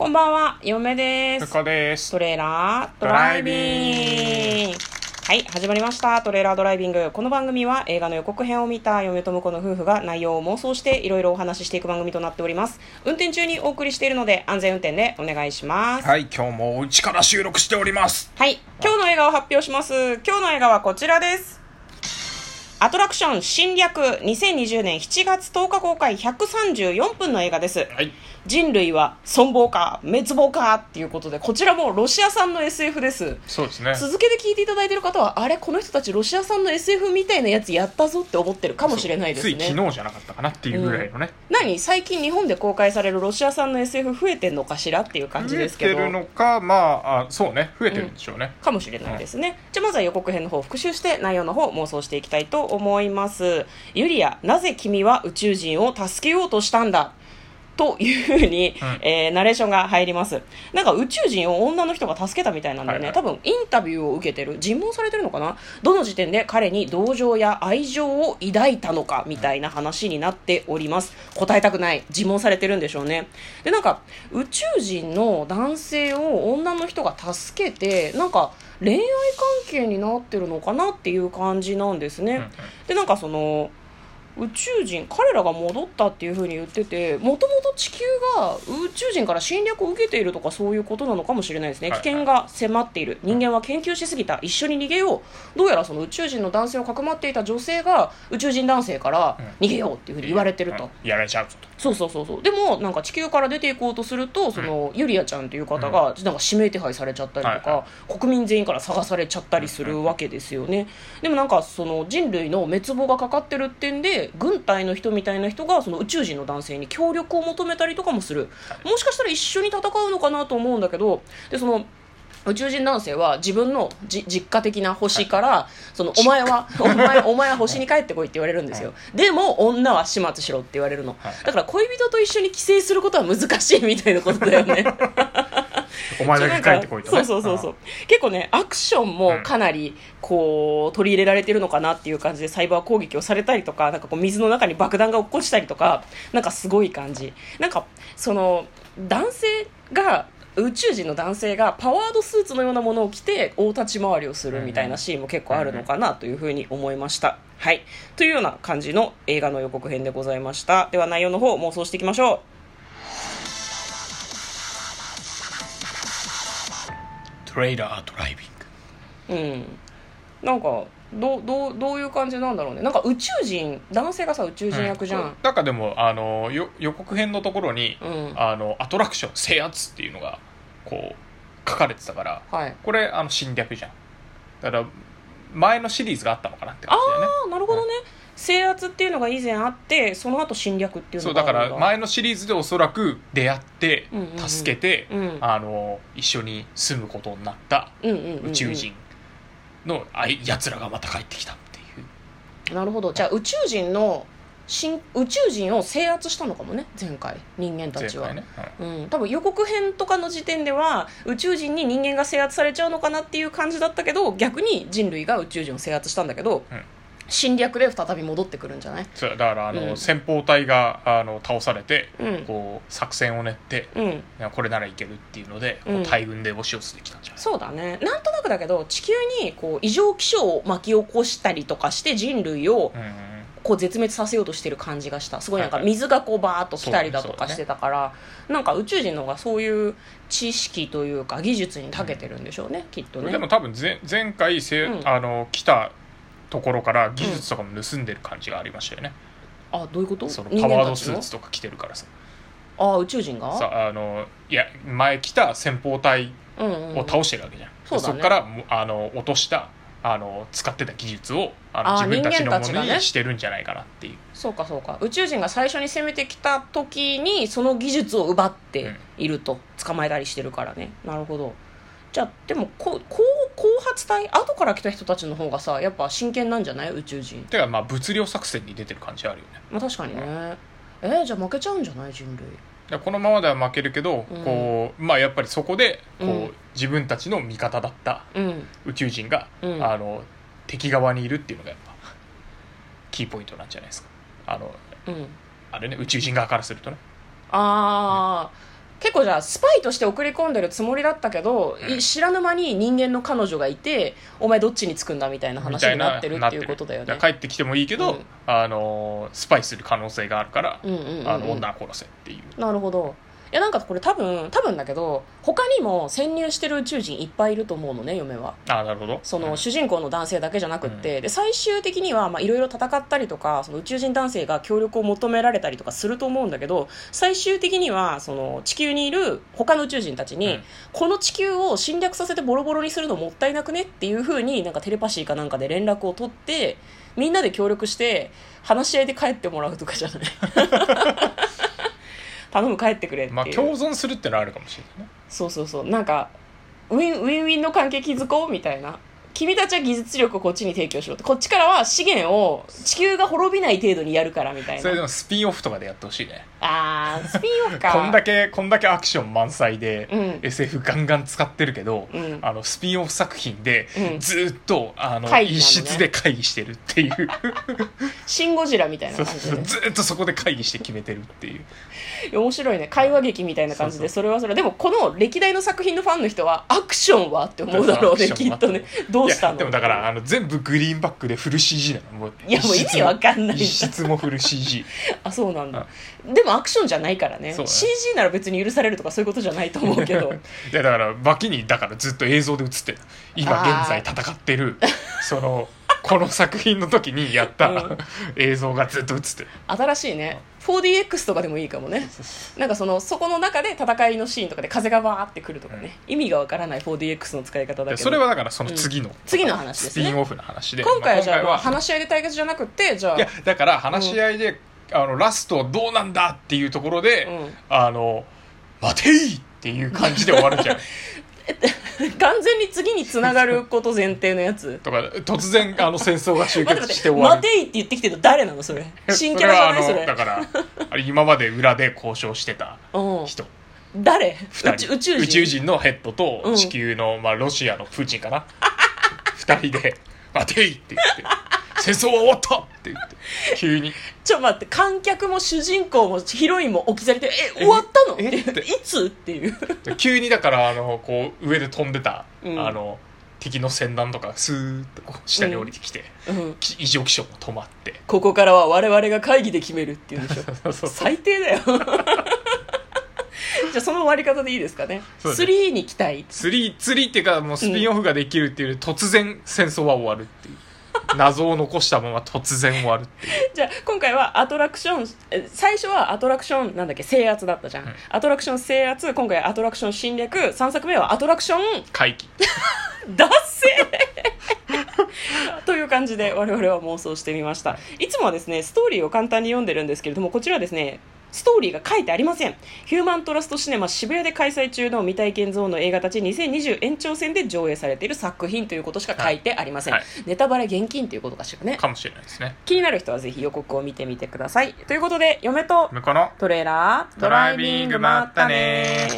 こんばんは、嫁です。ですトレーラードライビング。はい、始まりました。トレーラードライビング。この番組は映画の予告編を見た嫁と婿の夫婦が内容を妄想していろいろお話ししていく番組となっております。運転中にお送りしているので安全運転でお願いします。はい今日もお家から収録しておりますはい、今日の映画を発表します。今日の映画はこちらです。アトラクション侵略2020年7月10日公開134分の映画です。はい。人類は存亡か滅亡かっていうことで、こちらもロシア産の SF です。そうですね。続けて聞いていただいている方は、あれこの人たちロシア産の SF みたいなやつやったぞって思ってるかもしれないですね。つい昨日じゃなかったかなっていうぐらいのね、何？最近日本で公開されるロシア産の SF 増えてんのかしらっていう感じですけど。増えてるのかまああそうね。増えてるんでしょうね、かもしれないですね、じゃあまずは予告編の方を復習して内容の方を妄想していきたいと思います。ユリアなぜ君は宇宙人を助けようとしたんだ？というふうに、うん。えーナレーションが入ります。なんか宇宙人を女の人が助けたみたいなんだよね、はいはい。多分インタビューを受けてる尋問されてるのかな？どの時点で彼に同情や愛情を抱いたのかみたいな話になっております。答えたくない。尋問されてるんでしょうね。でなんか宇宙人の男性を女の人が助けてなんか恋愛関係になってるのかなっていう感じなんですね、でなんかその宇宙人彼らが戻ったっていうふうに言っててもともと地球が宇宙人から侵略を受けているとかそういうことなのかもしれないですね、はい危険が迫っている。人間は研究しすぎた。一緒に逃げよう。どうやらその宇宙人の男性をかくまっていた女性が宇宙人男性から逃げようっていうふうに言われてると、うん。やられちゃうぞとそうそうそうそう。でもなんか地球から出ていこうとするとその、ユリアちゃんという方がなんか指名手配されちゃったりとか、はいは国民全員から探されちゃったりするわけですよね、でもなんかその人類の滅亡がかかってるってんで軍隊の人みたいな人がその宇宙人の男性に協力を求めたりとかもする。もしかしたら一緒に戦うのかなと思うんだけどでその宇宙人男性は自分のじ実家的な星から、そのお前はお前お前は星に帰ってこいって言われるんですよ、でも女は始末しろって言われるの、はい。だから恋人と一緒に帰省することは難しいみたいなことだよね。お前だけ帰ってこいとね。そうそうそうそう。結構ねアクションもかなりこう取り入れられてるのかなっていう感じでサイバー攻撃をされたりとかなんかこう水の中に爆弾が落っこちたりとかなんかすごい感じ。なんかその男性が宇宙人の男性がパワードスーツのようなものを着て大立ち回りをするみたいなシーンも結構あるのかなというふうに思いました。はい。というような感じの映画の予告編でございました。では内容の方妄想していきましょう。トレーラードライビングうん、なんかどうどうどういう感じなんだろうね。なんか宇宙人男性がさ宇宙人役じゃん、なんかでもあのよ予告編のところに、うん。あのアトラクション制圧っていうのがこう書かれてたからはい。これあの侵略じゃん。だから前のシリーズがあったのかなって感じだよね。ああなるほどね、制圧っていうのが以前あってその後侵略っていうそうだのがあるんから前のシリーズでおそらく出会ってうんうんうん。助けて、うん。あの一緒に住むことになったうんうんうんうん。宇宙人のあいやつらがまた帰ってきたっていう。なるほど。じゃあ宇宙人の新宇宙人を制圧したのかもね前回人間たちは、ね、うん。うん、多分予告編とかの時点では宇宙人に人間が制圧されちゃうのかなっていう感じだったけど逆に人類が宇宙人を制圧したんだけど、うん侵略で再び戻ってくるんじゃない？そうだからあの、うん。先方隊があの倒されて、うん。こう作戦を練って、うん。これならいけるっていうので、こううん。大軍で押し寄せてきたんじゃない？そうだね。なんとなくだけど地球にこう異常気象を巻き起こしたりとかして人類をうんうんこう絶滅させようとしてる感じがした。すごいなんかはいはい。水がこうバーッと来たりだとかしてたから、なんか宇宙人の方がそういう知識というか技術に長けてるんでしょうね、きっとね。でも多分前前回せ、うん。あの来たところから技術とかも盗んでる感じがありましたよね、あどういうこと？その人パワードスーツとか着てるからさ。あ宇宙人が？さあのいや前来た先方隊うんうんを倒してるわけじゃん、そうだね。そこからもあの落としたあの使ってた技術をあの自分たちのものにしてるんじゃないかなっていう、そうかそうか。宇宙人が最初に攻めてきた時にその技術を奪っていると、捕まえたりしてるからね。なるほど。じゃあでもこう後後発隊後から来た人たちの方がさやっぱ真剣なんじゃない？宇宙人。てかまあ物量作戦に出てる感じあるよね。まあ確かにね。えー、じゃあ負けちゃうんじゃない？人類。でこのままでは負けるけど、うん。こうまあやっぱりそこでこう、うん。自分たちの味方だったうん。宇宙人が、うん。あの敵側にいるっていうのがやっぱキーポイントなんじゃないですか。あのうん。あれね宇宙人側からするとね。ああ結構じゃあスパイとして送り込んでるつもりだったけど、うん。知らぬ間に人間の彼女がいてお前どっちにつくんだみたいな話になってるっていうことだよね。帰ってきてもいいけど、うん。あのスパイする可能性があるから、うんうんうんうん。あの女は殺せっていう。なるほどいやなんかこれ多分多分だけど他にも潜入してる宇宙人いっぱいいると思うのね嫁は。ああなるほど。そのうん。主人公の男性だけじゃなくって、で最終的にはまあいろいろ戦ったりとかその宇宙人男性が協力を求められたりとかすると思うんだけど最終的にはその地球にいる他の宇宙人たちに、うん。この地球を侵略させてボロボロにするのもったいなくねっていうふうになんかテレパシーかなんかで連絡を取ってみんなで協力して話し合いで帰ってもらうとかじゃない？頼む帰ってくれってまあ共存するってのはあるかもしれないね。そうそうそう。なんかウィンウィンウィンの関係築こうみたいな君たちは技術力をこっちに提供しろってこっちからは資源を地球が滅びない程度にやるからみたいな。それでもスピンオフとかでやってほしいね。あースピンオフか。こんだけこんだけアクション満載で、うん。SF ガンガン使ってるけど、うん。あのスピンオフ作品で、うん。ずーっとあの一室で会議してるっていう。シン・ゴジラみたいなそう感じでそうずーっとそこで会議して決めてるっていう。面白いね。会話劇みたいな感じでそそれはそれ。でもこの歴代の作品のファンの人はアクションはって思うだろうねきっとね。どうしたの？でもだからあの全部グリーンバックでフル CG なの。もういやもう意味わかんない。一室もフル CG あそうなんだ。でもアクションじゃないからね。ね。CG なら別に許されるとかそういうことじゃないと思うけど。いやだから脇にだからずっと映像で映ってる。今現在戦ってる。そのこの作品の時にやった、うん。映像がずっと映ってる。新しいね。4DX とかでもいいかもね。なんかそのそこの中で戦いのシーンとかで風がバーってくるとかね、意味がわからない 4DX の使い方だけど。でそれはだからその次の、次の話ですね。スピンオフの話で。今回はじゃあ話し合いで対決じゃなくてじゃあ。いやだから話し合いで、あのラストどうなんだっていうところで、うん。あの待ていっていう感じで終わるんじゃない 完全に次につながること前提のやつ。とか突然あの戦争が終結して終わる。待ていって言ってきてるの誰なのそれ？新キャラじゃない？それだからあれ今まで裏で交渉してた。うん。人誰？二人。宇宙宇宙人。宇宙人のヘッドとうん。地球の、まあ、ロシアのプーチンかな？二人で「待てい!」って言って「戦争は終わった!」って言って。急に。ちょ待って。観客も主人公もヒロインも置き去りで「え終わったの?」えっていつっていう。急にだからあのこう上で飛んでた、うん。あの敵の戦艦とかスーッとこう下に降りてきて、うん。き異常気象も止まって。ここからは我々が会議で決めるっていうんでしょ。最低だよ。じゃあその終わり方でいいですかね。そうです。3に期待。釣り釣りっていうかもうスピンオフができるっていうより突然戦争は終わるっていう謎を残したまま突然終わるっていう。じゃあ今回はアトラクションえ最初はアトラクションなんだっけ？制圧だったじゃん、うんアトラクション制圧今回アトラクション侵略3作目はアトラクション回帰 脱線！という感じで我々は妄想してみました。いつもはですねストーリーを簡単に読んでるんですけれどもこちらはですねストーリーが書いてありません。ヒューマントラストシネマ渋谷で開催中の未体験ゾーンの映画たち2020延長戦で上映されている作品ということしか書いてありません、はい。ネタバレ厳禁ということかしらね。かもしれないですね。気になる人はぜひ予告を見てみてください。ということで嫁と向こうのトレーラードライビングまったね